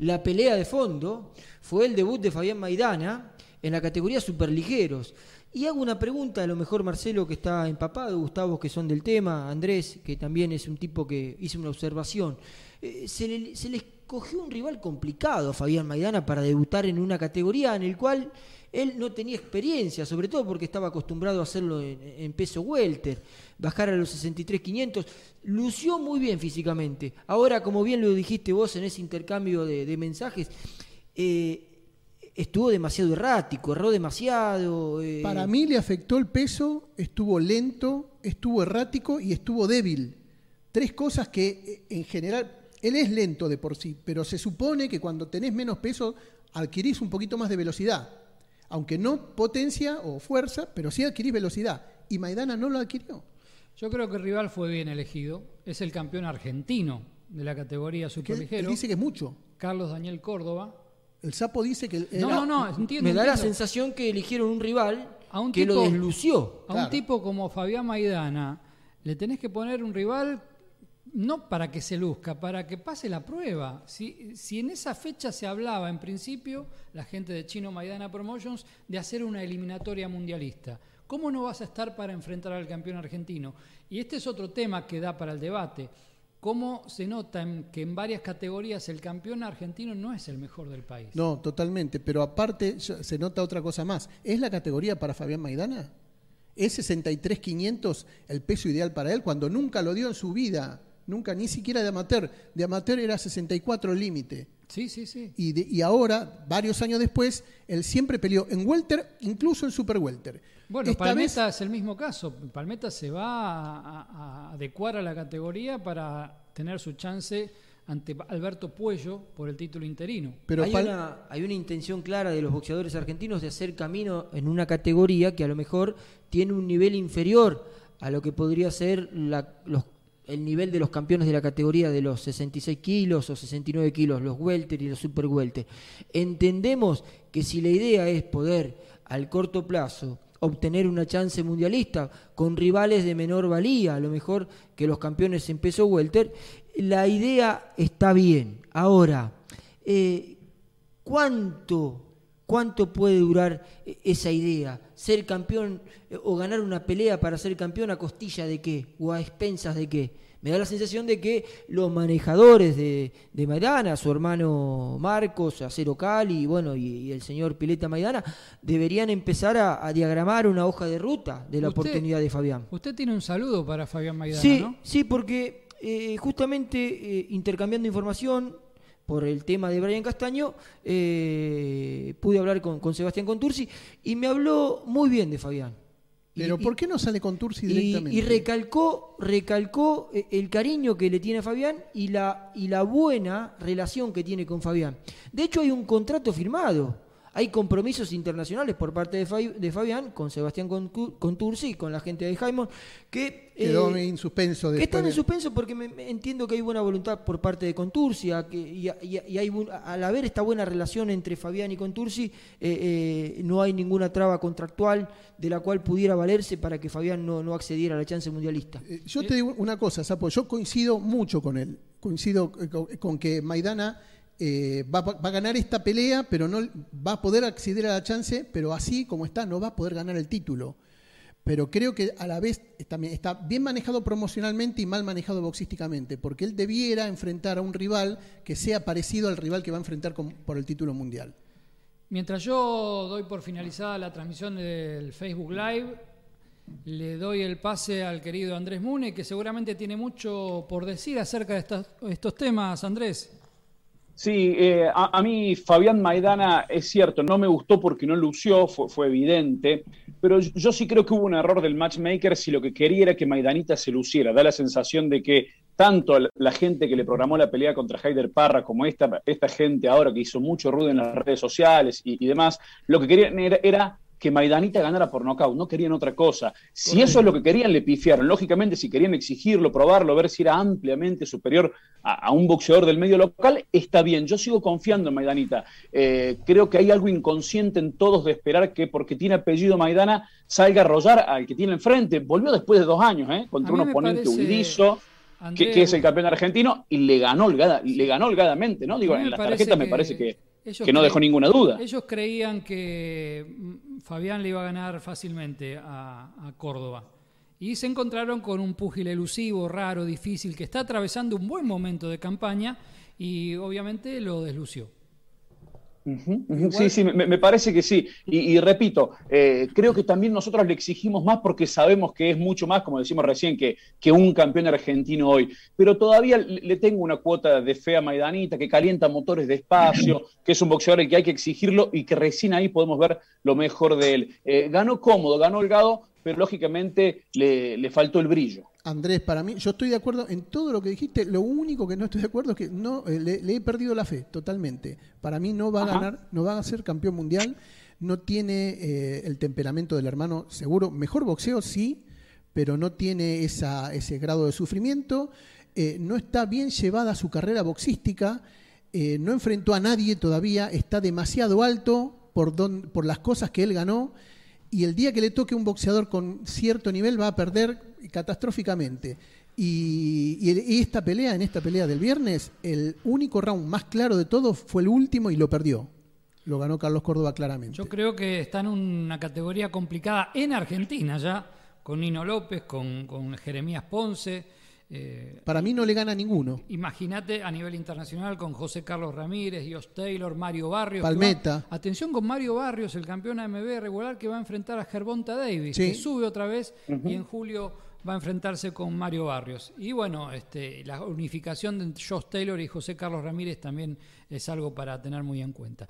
La pelea de fondo fue el debut de Fabián Maidana en la categoría superligeros. Y hago una pregunta, a lo mejor Marcelo que está empapado, Gustavo que son del tema, Andrés que también es un tipo que hizo una observación. Eh, se, le, se le escogió un rival complicado a Fabián Maidana para debutar en una categoría en el cual él no tenía experiencia, sobre todo porque estaba acostumbrado a hacerlo en, peso welter, bajar a los 63.500. Lució muy bien físicamente. Ahora, como bien lo dijiste vos en ese intercambio de, mensajes, eh, estuvo demasiado errático, erró demasiado. Eh. Para mí le afectó el peso, estuvo lento, estuvo errático y estuvo débil. Tres cosas que en general, él es lento de por sí, pero se supone que cuando tenés menos peso adquirís un poquito más de velocidad aunque no potencia o fuerza, pero sí adquirís velocidad. Y Maidana no lo adquirió. Yo creo que el rival fue bien elegido. Es el campeón argentino de la categoría superligero. Él dice que es mucho. Carlos Daniel Córdoba. El sapo dice que... No, no, no, entiendo. Me da la sensación que eligieron un rival a un que lo deslució. A un tipo como Fabián Maidana le tenés que poner un rival no para que se luzca, para que pase la prueba. Si, en esa fecha se hablaba, en principio, la gente de Chino Maidana Promotions, de hacer una eliminatoria mundialista, ¿cómo no vas a estar para enfrentar al campeón argentino? Y este es otro tema que da para el debate. ¿Cómo se nota que en varias categorías el campeón argentino no es el mejor del país? No, totalmente, pero aparte se nota otra cosa más. ¿Es la categoría para Fabián Maidana? ¿Es 63.500 el peso ideal para él cuando nunca lo dio en su vida? Nunca, ni siquiera de amateur. De amateur era 64 el límite. Sí, sí, sí. Y, y, ahora, varios años después, él siempre peleó en welter, incluso en super welter. Bueno, Palmeta es el mismo caso. Palmeta se va a, adecuar a la categoría para tener su chance ante Alberto Puello por el título interino. Pero hay, una, hay una intención clara de los boxeadores argentinos de hacer camino en una categoría que a lo mejor tiene un nivel inferior a lo que podría ser la, los el nivel de los campeones de la categoría de los 66 kilos o 69 kilos, los welter y los super welter. Entendemos que si la idea es poder al corto plazo obtener una chance mundialista con rivales de menor valía, a lo mejor que los campeones en peso welter, la idea está bien. Ahora, eh, ¿cuánto ¿Cuánto puede durar e-, esa idea? ¿Ser campeón eh, o ganar una pelea para ser campeón a costilla de qué? ¿O a expensas de qué? Me da la sensación de que los manejadores de, de Maidana, su hermano Marcos, Acero Cali, bueno, y, el señor Pileta Maidana, deberían empezar a, diagramar una hoja de ruta de la oportunidad de Fabián. Usted tiene un saludo para Fabián Maidana, sí, ¿no? Sí, porque eh, justamente eh, intercambiando información, por el tema de Brian Castaño, eh, pude hablar con, Sebastián Contursi y me habló muy bien de Fabián. Pero ¿por qué no sale Contursi directamente? Y, recalcó, recalcó eh, el cariño que le tiene a Fabián y la, y la buena relación que tiene con Fabián. De hecho, hay un contrato firmado hay compromisos internacionales por parte de, Fabián con Sebastián Contursi, con la gente de Jaimon, que... Quedó eh, en suspenso. Que están en suspenso porque me, entiendo que hay buena voluntad por parte de Contursi que, y, hay, al haber esta buena relación entre Fabián y Contursi, eh, eh, no hay ninguna traba contractual de la cual pudiera valerse para que Fabián no, no accediera a la chance mundialista. yo te digo una cosa, Sapo, yo coincido mucho con él, coincido con que Maidana eh, va, a ganar esta pelea, pero no va a poder acceder a la chance, pero así como está, no va a poder ganar el título. Pero creo que a la vez también está bien manejado promocionalmente y mal manejado boxísticamente, porque él debiera enfrentar a un rival que sea parecido al rival que va a enfrentar por el título mundial. Mientras yo doy por finalizada la transmisión del Facebook Live, le doy el pase al querido Andrés Mune, que seguramente tiene mucho por decir acerca de estos temas. Andrés. Sí, eh, a, mí Fabián Maidana es cierto, no me gustó porque no lució, fue, fue, evidente, pero yo sí creo que hubo un error del matchmaker si lo que quería era que Maidanita se luciera. Da la sensación de que tanto la gente que le programó la pelea contra Haider Parra como esta, esta gente ahora que hizo mucho ruido en las redes sociales y, demás, lo que querían era que Maidanita ganara por nocaut, no querían otra cosa. Si eso es lo que querían, le pifiaron. Lógicamente, si querían exigirlo, probarlo, ver si era ampliamente superior a, un boxeador del medio local, está bien. Yo sigo confiando en Maidanita. Eh, creo que hay algo inconsciente en todos de esperar que porque tiene apellido Maidana salga a arrollar al que tiene enfrente. Volvió después de dos años, ¿eh? contra un oponente huidizo. que, es el campeón argentino, y le ganó, le ganó holgadamente, ¿no? Digo, en las tarjetas me parece que, que no dejó ninguna duda. Ellos creían que mm, Fabián le iba a ganar fácilmente a, Córdoba. Y se encontraron con un púgil elusivo, raro, difícil, que está atravesando un buen momento de campaña y obviamente lo deslució. Sí, sí, me, parece que sí. Y, repito, eh, creo que también nosotros le exigimos más porque sabemos que es mucho más, como decimos recién, que, que un campeón argentino hoy. Pero todavía le tengo una cuota de fe a Maidanita, que calienta motores despacio, que es un boxeador el que hay que exigirlo y que recién ahí podemos ver lo mejor de él. Eh, ganó cómodo, ganó holgado, pero lógicamente le faltó el brillo. Andrés, para mí, yo estoy de acuerdo en todo lo que dijiste. Lo único que no estoy de acuerdo es que no eh, le, he perdido la fe totalmente. Para mí no va a ganar, no va a ser campeón mundial. No tiene eh, el temperamento del hermano, seguro. Mejor boxeo, sí, pero no tiene esa, ese grado de sufrimiento. Eh, no está bien llevada su carrera boxística. no enfrentó a nadie todavía. Está demasiado alto por, por las cosas que él ganó y el día que le toque un boxeador con cierto nivel va a perder catastróficamente. Y, esta pelea, en esta pelea del viernes, el único round más claro de todos fue el último y lo perdió. Lo ganó Carlos Córdoba claramente. Yo creo que está en una categoría complicada en Argentina ya, con Nino López, con, con Jeremías Ponce eh, Para mí no le gana ninguno. Imagínate a nivel internacional con José Carlos Ramírez, Dios Taylor, Mario Barrios. Palmeta. atención con Mario Barrios, el campeón AMB regular que va a enfrentar a Gervonta Davis, que sube otra vez y en julio va a enfrentarse con Mario Barrios. Y bueno, este, la unificación de Josh Taylor y José Carlos Ramírez también es algo para tener muy en cuenta.